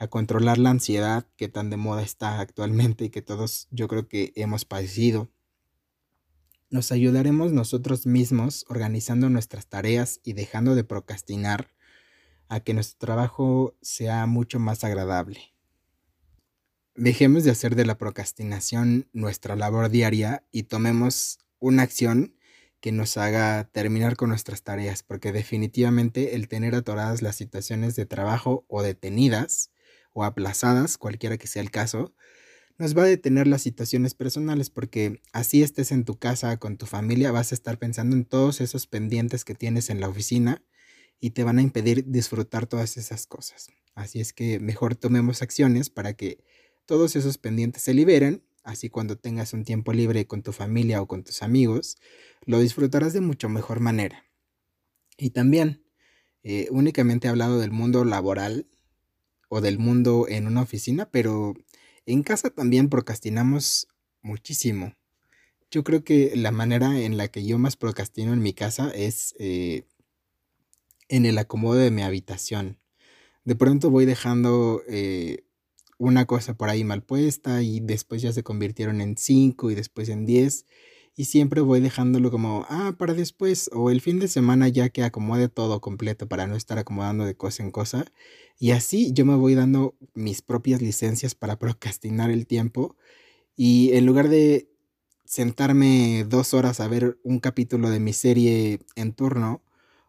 a controlar la ansiedad que tan de moda está actualmente y que todos yo creo que hemos padecido. Nos ayudaremos nosotros mismos organizando nuestras tareas y dejando de procrastinar a que nuestro trabajo sea mucho más agradable. Dejemos de hacer de la procrastinación nuestra labor diaria y tomemos una acción que nos haga terminar con nuestras tareas, porque definitivamente el tener atoradas las situaciones de trabajo o detenidas o aplazadas, cualquiera que sea el caso, nos va a detener las situaciones personales porque así estés en tu casa con tu familia, vas a estar pensando en todos esos pendientes que tienes en la oficina y te van a impedir disfrutar todas esas cosas. Así es que mejor tomemos acciones para que todos esos pendientes se liberen, así cuando tengas un tiempo libre con tu familia o con tus amigos, lo disfrutarás de mucho mejor manera. Y también, eh, únicamente he hablado del mundo laboral, o del mundo en una oficina, pero en casa también procrastinamos muchísimo. Yo creo que la manera en la que yo más procrastino en mi casa es eh, en el acomodo de mi habitación. De pronto voy dejando eh, una cosa por ahí mal puesta y después ya se convirtieron en cinco y después en diez y siempre voy dejándolo como, ah, para después o el fin de semana ya que acomode todo completo para no estar acomodando de cosa en cosa. Y así yo me voy dando mis propias licencias para procrastinar el tiempo y en lugar de sentarme dos horas a ver un capítulo de mi serie en turno,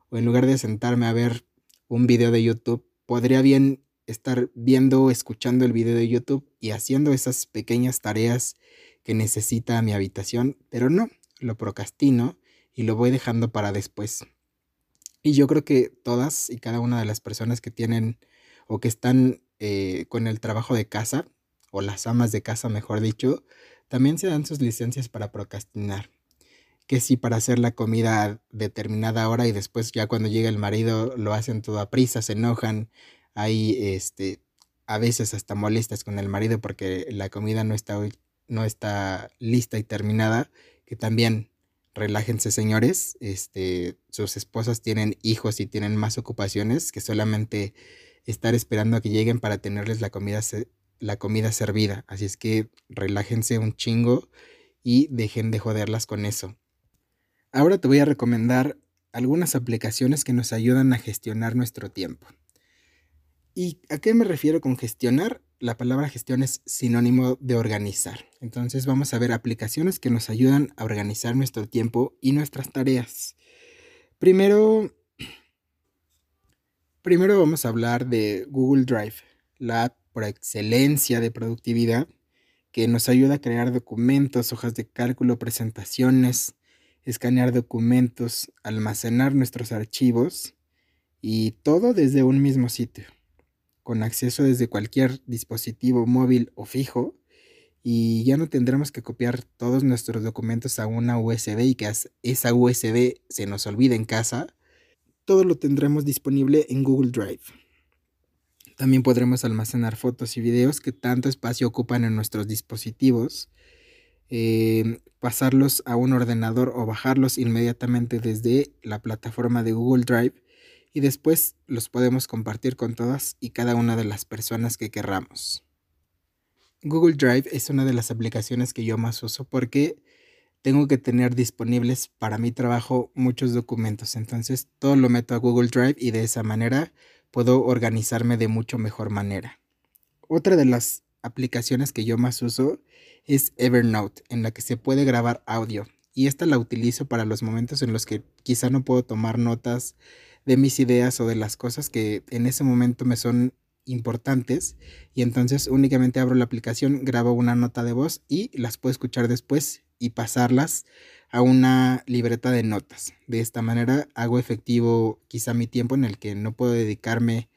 o en lugar de sentarme a ver un video de YouTube, podría bien estar viendo o escuchando el video de YouTube y haciendo esas pequeñas tareas que necesita mi habitación, pero no, lo procrastino y lo voy dejando para después. Y yo creo que todas y cada una de las personas que tienen o que están eh, con el trabajo de casa, o las amas de casa, mejor dicho, también se dan sus licencias para procrastinar. Que si para hacer la comida a determinada hora y después ya cuando llega el marido lo hacen todo a prisa, se enojan, hay este, a veces hasta molestas con el marido porque la comida no está no está lista y terminada, que también relájense señores, este, sus esposas tienen hijos y tienen más ocupaciones que solamente estar esperando a que lleguen para tenerles la comida, la comida servida. Así es que relájense un chingo y dejen de joderlas con eso. Ahora te voy a recomendar algunas aplicaciones que nos ayudan a gestionar nuestro tiempo. ¿Y a qué me refiero con gestionar? La palabra gestión es sinónimo de organizar. Entonces vamos a ver aplicaciones que nos ayudan a organizar nuestro tiempo y nuestras tareas. Primero, primero vamos a hablar de Google Drive, la app por excelencia de productividad que nos ayuda a crear documentos, hojas de cálculo, presentaciones, escanear documentos, almacenar nuestros archivos y todo desde un mismo sitio con acceso desde cualquier dispositivo móvil o fijo y ya no tendremos que copiar todos nuestros documentos a una USB y que esa USB se nos olvide en casa. Todo lo tendremos disponible en Google Drive. También podremos almacenar fotos y videos que tanto espacio ocupan en nuestros dispositivos, eh, pasarlos a un ordenador o bajarlos inmediatamente desde la plataforma de Google Drive y después los podemos compartir con todas y cada una de las personas que querramos. Google Drive es una de las aplicaciones que yo más uso porque tengo que tener disponibles para mi trabajo muchos documentos. Entonces todo lo meto a Google Drive y de esa manera puedo organizarme de mucho mejor manera. Otra de las aplicaciones que yo más uso es Evernote, en la que se puede grabar audio. Y esta la utilizo para los momentos en los que quizá no puedo tomar notas de mis ideas o de las cosas que en ese momento me son importantes y entonces únicamente abro la aplicación, grabo una nota de voz y las puedo escuchar después y pasarlas a una libreta de notas. De esta manera hago efectivo quizá mi tiempo en el que no puedo dedicarme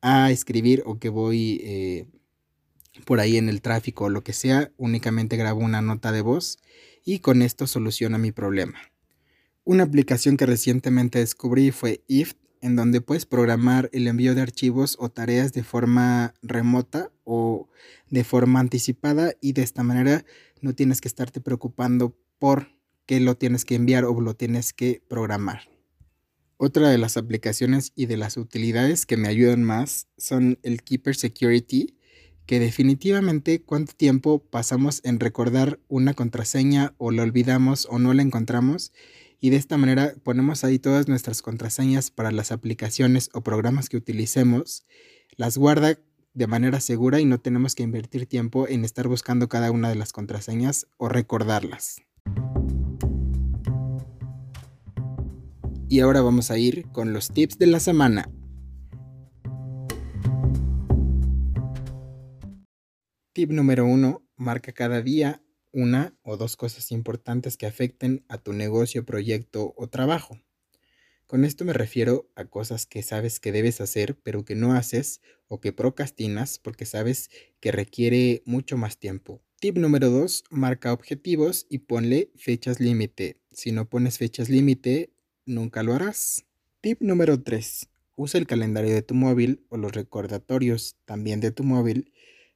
a escribir o que voy eh, por ahí en el tráfico o lo que sea, únicamente grabo una nota de voz y con esto soluciona mi problema. Una aplicación que recientemente descubrí fue IFT, en donde puedes programar el envío de archivos o tareas de forma remota o de forma anticipada y de esta manera no tienes que estarte preocupando por qué lo tienes que enviar o lo tienes que programar. Otra de las aplicaciones y de las utilidades que me ayudan más son el Keeper Security, que definitivamente cuánto tiempo pasamos en recordar una contraseña o la olvidamos o no la encontramos y de esta manera ponemos ahí todas nuestras contraseñas para las aplicaciones o programas que utilicemos, las guarda de manera segura y no tenemos que invertir tiempo en estar buscando cada una de las contraseñas o recordarlas. Y ahora vamos a ir con los tips de la semana. Tip número 1. Marca cada día una o dos cosas importantes que afecten a tu negocio, proyecto o trabajo. Con esto me refiero a cosas que sabes que debes hacer, pero que no haces o que procrastinas porque sabes que requiere mucho más tiempo. Tip número 2. Marca objetivos y ponle fechas límite. Si no pones fechas límite, nunca lo harás. Tip número 3. Usa el calendario de tu móvil o los recordatorios también de tu móvil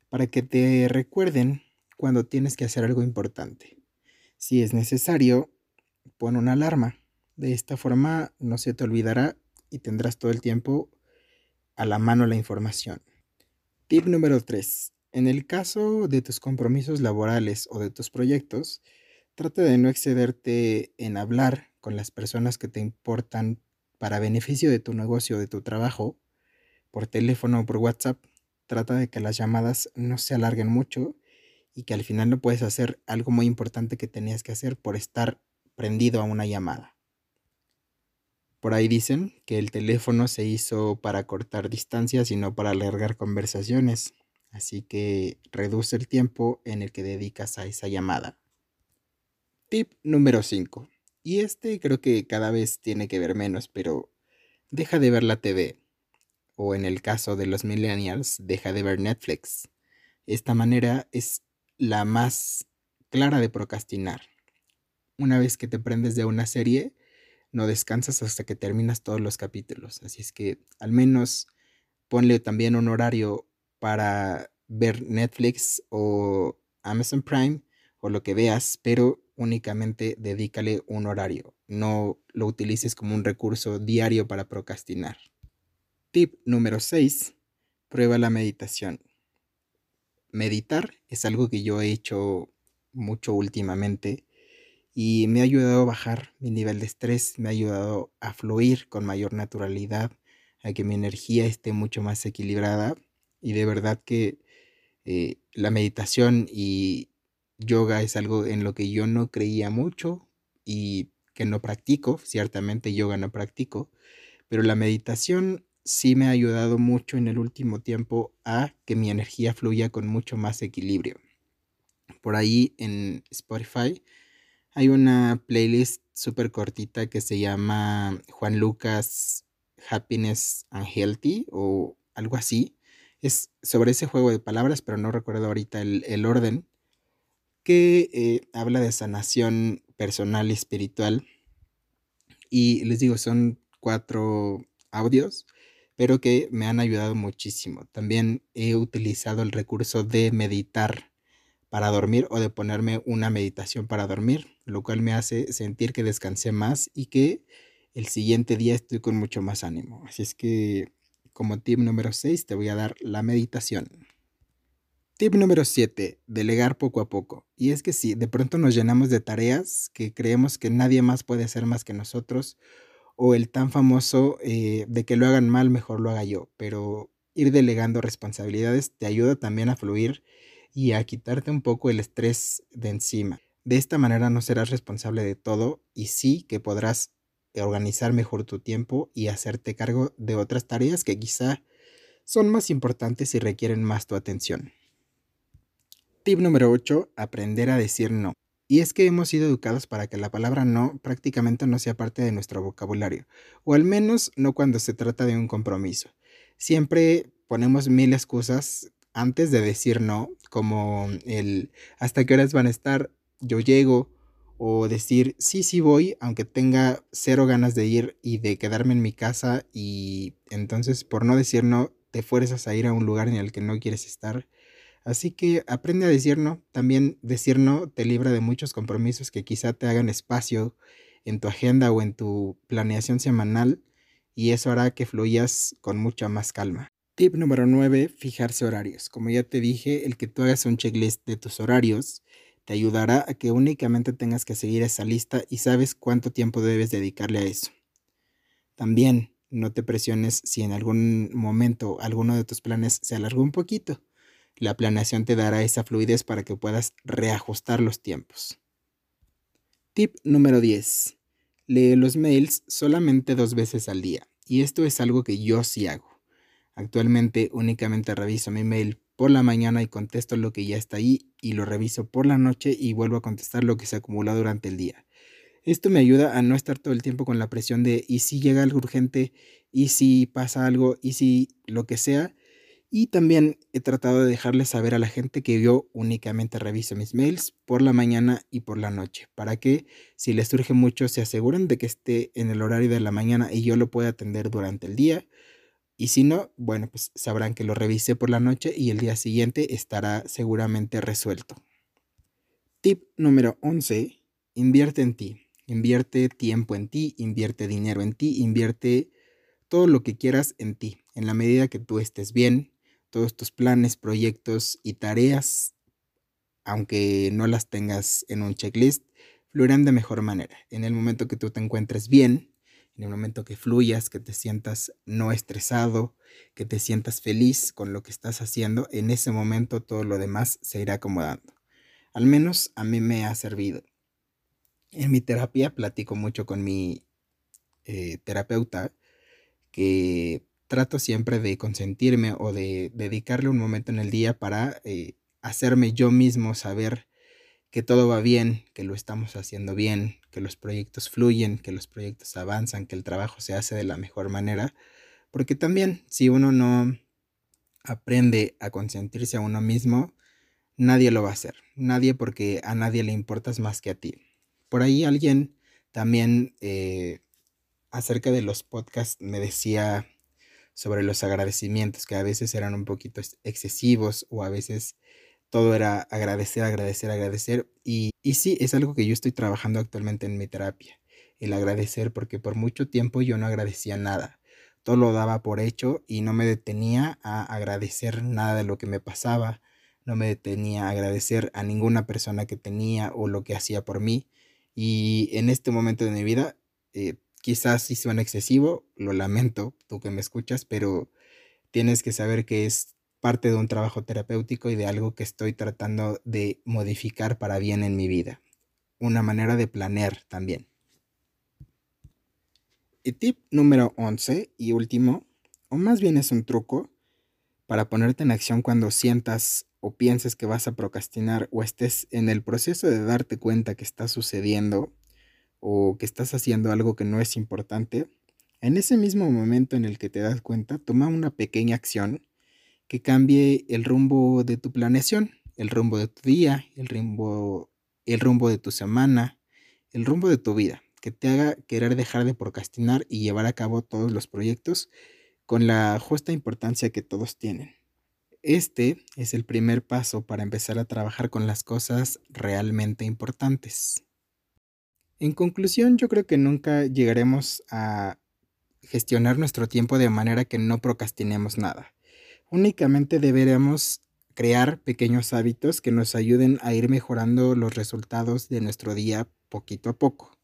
para que te recuerden cuando tienes que hacer algo importante. Si es necesario, pon una alarma. De esta forma no se te olvidará y tendrás todo el tiempo a la mano la información. Tip número 3. En el caso de tus compromisos laborales o de tus proyectos, Trata de no excederte en hablar con las personas que te importan para beneficio de tu negocio, de tu trabajo, por teléfono o por WhatsApp. Trata de que las llamadas no se alarguen mucho y que al final no puedes hacer algo muy importante que tenías que hacer por estar prendido a una llamada. Por ahí dicen que el teléfono se hizo para cortar distancias y no para alargar conversaciones, así que reduce el tiempo en el que dedicas a esa llamada. Tip número 5. Y este creo que cada vez tiene que ver menos, pero deja de ver la TV. O en el caso de los millennials, deja de ver Netflix. Esta manera es la más clara de procrastinar. Una vez que te prendes de una serie, no descansas hasta que terminas todos los capítulos. Así es que al menos ponle también un horario para ver Netflix o Amazon Prime o lo que veas, pero únicamente dedícale un horario. No lo utilices como un recurso diario para procrastinar. Tip número 6. Prueba la meditación. Meditar es algo que yo he hecho mucho últimamente y me ha ayudado a bajar mi nivel de estrés, me ha ayudado a fluir con mayor naturalidad, a que mi energía esté mucho más equilibrada y de verdad que eh, la meditación y yoga es algo en lo que yo no creía mucho y que no practico, ciertamente yoga no practico, pero la meditación sí me ha ayudado mucho en el último tiempo a que mi energía fluya con mucho más equilibrio. Por ahí en Spotify hay una playlist súper cortita que se llama Juan Lucas Happiness and Healthy o algo así. Es sobre ese juego de palabras, pero no recuerdo ahorita el, orden, que eh, habla de sanación personal y espiritual. Y les digo, son cuatro audios, pero que me han ayudado muchísimo. También he utilizado el recurso de meditar para dormir o de ponerme una meditación para dormir, lo cual me hace sentir que descansé más y que el siguiente día estoy con mucho más ánimo. Así es que como tip número 6 te voy a dar la meditación. Tip número 7, delegar poco a poco. Y es que si de pronto nos llenamos de tareas que creemos que nadie más puede hacer más que nosotros, o el tan famoso eh, de que lo hagan mal, mejor lo haga yo, pero ir delegando responsabilidades te ayuda también a fluir y a quitarte un poco el estrés de encima. De esta manera no serás responsable de todo y sí que podrás organizar mejor tu tiempo y hacerte cargo de otras tareas que quizá son más importantes y requieren más tu atención. Tip número 8. Aprender a decir no. Y es que hemos sido educados para que la palabra no prácticamente no sea parte de nuestro vocabulario, o al menos no cuando se trata de un compromiso. Siempre ponemos mil excusas antes de decir no, como el hasta qué horas van a estar, yo llego, o decir sí, sí voy, aunque tenga cero ganas de ir y de quedarme en mi casa y entonces por no decir no, te fuerzas a ir a un lugar en el que no quieres estar. Así que aprende a decir no. También decir no te libra de muchos compromisos que quizá te hagan espacio en tu agenda o en tu planeación semanal y eso hará que fluyas con mucha más calma. Tip número 9, fijarse horarios. Como ya te dije, el que tú hagas un checklist de tus horarios te ayudará a que únicamente tengas que seguir esa lista y sabes cuánto tiempo debes dedicarle a eso. También no te presiones si en algún momento alguno de tus planes se alargó un poquito. La planeación te dará esa fluidez para que puedas reajustar los tiempos. Tip número 10. Lee los mails solamente dos veces al día. Y esto es algo que yo sí hago. Actualmente únicamente reviso mi mail por la mañana y contesto lo que ya está ahí y lo reviso por la noche y vuelvo a contestar lo que se acumula durante el día. Esto me ayuda a no estar todo el tiempo con la presión de y si llega algo urgente, y si pasa algo, y si lo que sea. Y también he tratado de dejarle saber a la gente que yo únicamente reviso mis mails por la mañana y por la noche, para que si les surge mucho se aseguren de que esté en el horario de la mañana y yo lo pueda atender durante el día y si no, bueno, pues sabrán que lo revisé por la noche y el día siguiente estará seguramente resuelto. Tip número 11. Invierte en ti. Invierte tiempo en ti, invierte dinero en ti, invierte todo lo que quieras en ti. En la medida que tú estés bien, todos tus planes, proyectos y tareas aunque no las tengas en un checklist, fluirán de mejor manera. En el momento que tú te encuentres bien, en el momento que fluyas, que te sientas no estresado, que te sientas feliz con lo que estás haciendo, en ese momento todo lo demás se irá acomodando. Al menos a mí me ha servido. En mi terapia platico mucho con mi eh, terapeuta que trato siempre de consentirme o de dedicarle un momento en el día para eh, hacerme yo mismo saber que todo va bien, que lo estamos haciendo bien, que los proyectos fluyen, que los proyectos avanzan, que el trabajo se hace de la mejor manera. Porque también si uno no aprende a consentirse a uno mismo, nadie lo va a hacer. Nadie porque a nadie le importas más que a ti. Por ahí alguien también eh, acerca de los podcasts me decía sobre los agradecimientos que a veces eran un poquito excesivos o a veces todo era agradecer, agradecer, agradecer. Y, y sí, es algo que yo estoy trabajando actualmente en mi terapia, el agradecer, porque por mucho tiempo yo no agradecía nada. Todo lo daba por hecho y no me detenía a agradecer nada de lo que me pasaba, no me detenía a agradecer a ninguna persona que tenía o lo que hacía por mí. Y en este momento de mi vida, eh, quizás sí suena excesivo, lo lamento, tú que me escuchas, pero tienes que saber que es parte de un trabajo terapéutico y de algo que estoy tratando de modificar para bien en mi vida. Una manera de planear también. Y tip número 11 y último, o más bien es un truco, para ponerte en acción cuando sientas o pienses que vas a procrastinar o estés en el proceso de darte cuenta que está sucediendo o que estás haciendo algo que no es importante, en ese mismo momento en el que te das cuenta, toma una pequeña acción que cambie el rumbo de tu planeación, el rumbo de tu día, el rumbo, el rumbo de tu semana, el rumbo de tu vida, que te haga querer dejar de procrastinar y llevar a cabo todos los proyectos con la justa importancia que todos tienen. Este es el primer paso para empezar a trabajar con las cosas realmente importantes. En conclusión, yo creo que nunca llegaremos a gestionar nuestro tiempo de manera que no procrastinemos nada. Únicamente deberemos crear pequeños hábitos que nos ayuden a ir mejorando los resultados de nuestro día poquito a poco.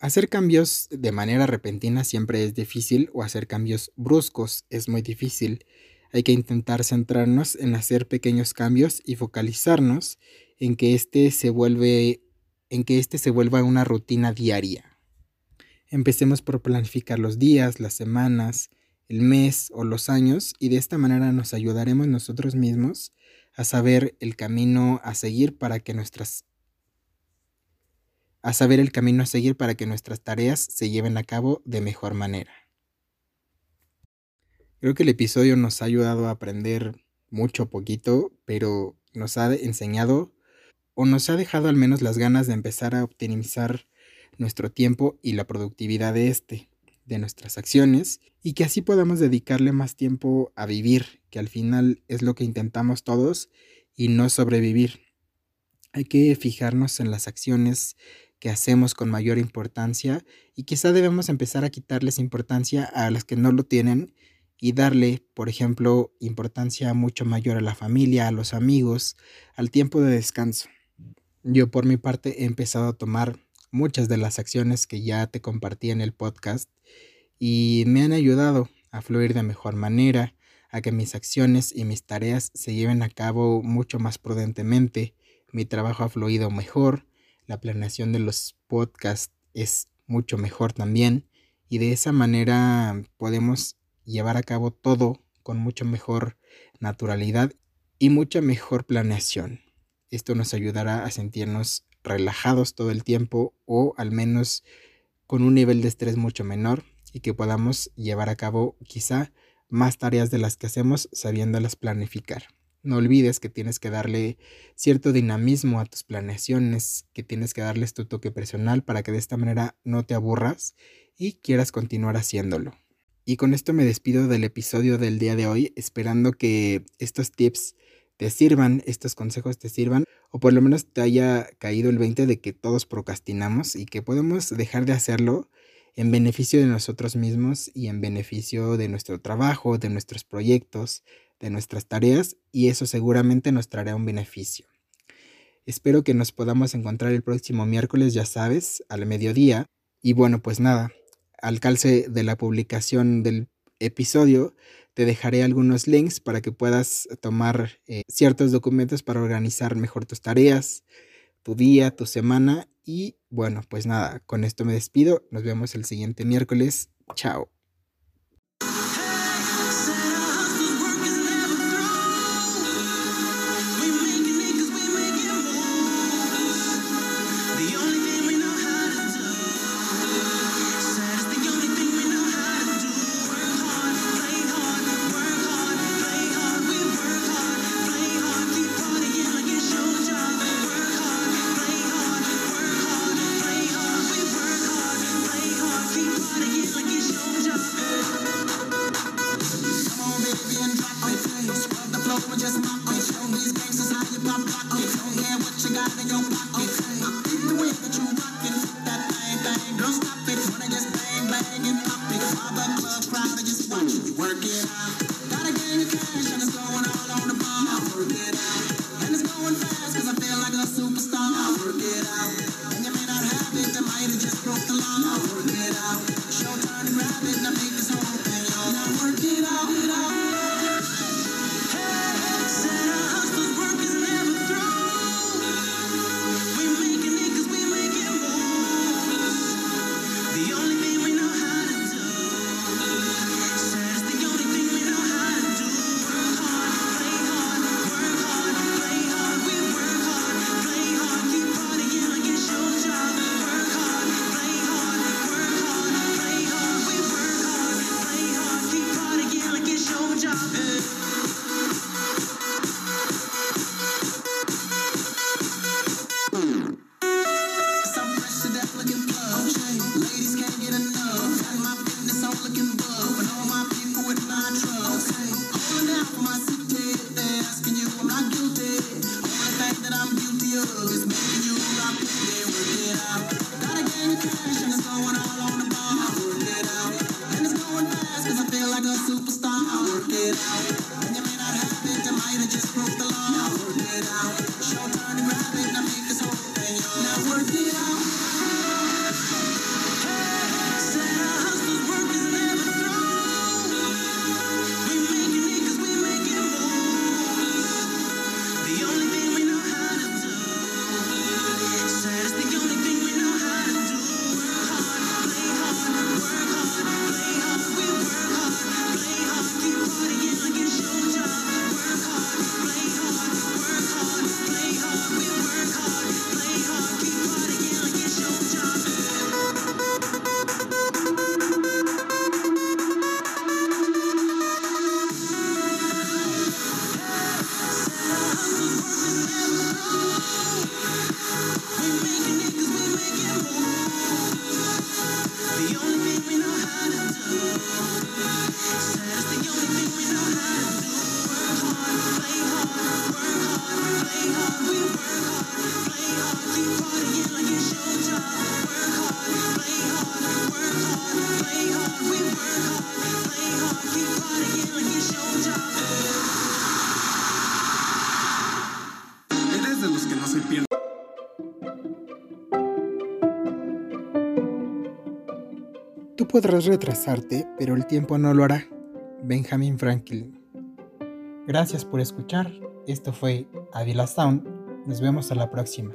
Hacer cambios de manera repentina siempre es difícil o hacer cambios bruscos es muy difícil. Hay que intentar centrarnos en hacer pequeños cambios y focalizarnos en que este se vuelve en que este se vuelva una rutina diaria. Empecemos por planificar los días, las semanas, el mes o los años y de esta manera nos ayudaremos nosotros mismos a saber el camino a seguir para que nuestras a saber el camino a seguir para que nuestras tareas se lleven a cabo de mejor manera. Creo que el episodio nos ha ayudado a aprender mucho poquito, pero nos ha enseñado o nos ha dejado al menos las ganas de empezar a optimizar nuestro tiempo y la productividad de este de nuestras acciones y que así podamos dedicarle más tiempo a vivir, que al final es lo que intentamos todos y no sobrevivir. Hay que fijarnos en las acciones que hacemos con mayor importancia y quizá debemos empezar a quitarles importancia a las que no lo tienen y darle, por ejemplo, importancia mucho mayor a la familia, a los amigos, al tiempo de descanso. Yo por mi parte he empezado a tomar muchas de las acciones que ya te compartí en el podcast y me han ayudado a fluir de mejor manera, a que mis acciones y mis tareas se lleven a cabo mucho más prudentemente, mi trabajo ha fluido mejor, la planeación de los podcasts es mucho mejor también y de esa manera podemos llevar a cabo todo con mucho mejor naturalidad y mucha mejor planeación. Esto nos ayudará a sentirnos relajados todo el tiempo o al menos con un nivel de estrés mucho menor y que podamos llevar a cabo quizá más tareas de las que hacemos sabiéndolas planificar. No olvides que tienes que darle cierto dinamismo a tus planeaciones, que tienes que darles tu toque personal para que de esta manera no te aburras y quieras continuar haciéndolo. Y con esto me despido del episodio del día de hoy, esperando que estos tips te sirvan, estos consejos te sirvan, o por lo menos te haya caído el 20 de que todos procrastinamos y que podemos dejar de hacerlo en beneficio de nosotros mismos y en beneficio de nuestro trabajo, de nuestros proyectos, de nuestras tareas, y eso seguramente nos traerá un beneficio. Espero que nos podamos encontrar el próximo miércoles, ya sabes, al mediodía. Y bueno, pues nada, al calce de la publicación del episodio, te dejaré algunos links para que puedas tomar eh, ciertos documentos para organizar mejor tus tareas, tu día, tu semana. Y bueno, pues nada, con esto me despido. Nos vemos el siguiente miércoles. Chao. Tú podrás retrasarte, pero el tiempo no lo hará. Benjamin Franklin. Gracias por escuchar. Esto fue Avila Sound. Nos vemos a la próxima.